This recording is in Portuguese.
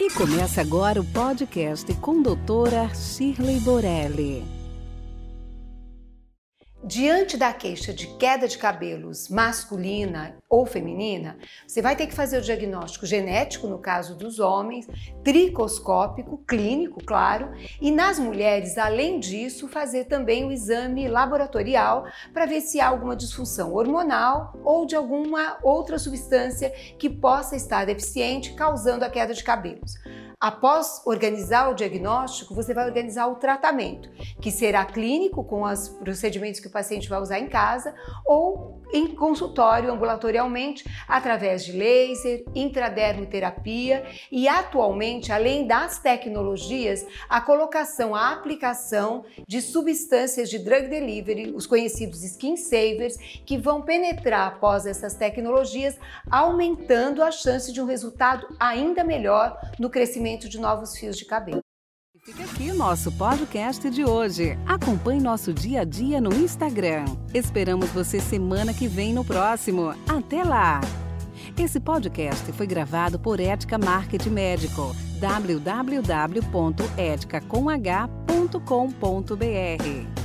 E começa agora o podcast com doutora Shirley Borelli. Diante da queixa de queda de cabelos masculina ou feminina, você vai ter que fazer o diagnóstico genético, no caso dos homens, tricoscópico, clínico, claro, e nas mulheres, além disso, fazer também o exame laboratorial para ver se há alguma disfunção hormonal ou de alguma outra substância que possa estar deficiente, causando a queda de cabelos. Após organizar o diagnóstico, você vai organizar o tratamento, que será clínico com os procedimentos que o paciente vai usar em casa ou em consultório ambulatorialmente através de laser, intradermoterapia e atualmente, além das tecnologias, a colocação, a aplicação de substâncias de drug delivery, os conhecidos skin savers, que vão penetrar após essas tecnologias, aumentando a chance de um resultado ainda melhor no crescimento de novos fios de cabelo. Fica aqui nosso podcast de hoje. Acompanhe nosso dia a dia no Instagram. Esperamos você semana que vem no próximo. Até lá! Esse podcast foi gravado por Ética Marketing Médico. www.eticacomh.com.br